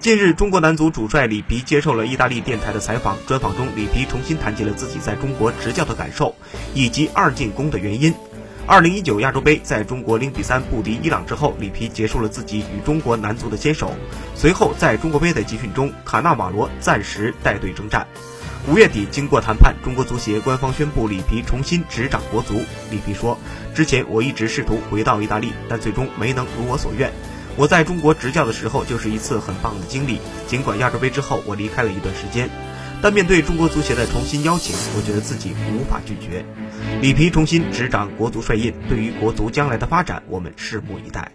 近日，中国男足主帅里皮接受了意大利电台的采访。专访中，里皮重新谈及了自己在中国执教的感受，以及二进攻的原因。二零一九亚洲杯，在中国零比三不敌伊朗之后，里皮结束了自己与中国男足的牵手。随后，在中国杯的集训中，卡纳瓦罗暂时带队征战。五月底，经过谈判，中国足协官方宣布里皮重新执掌国足。里皮说：“之前我一直试图回到意大利，但最终没能如我所愿。”我在中国执教的时候就是一次很棒的经历。尽管亚洲杯之后我离开了一段时间，但面对中国足协的重新邀请，我觉得自己无法拒绝。里皮重新执掌国足帅印，对于国足将来的发展，我们拭目以待。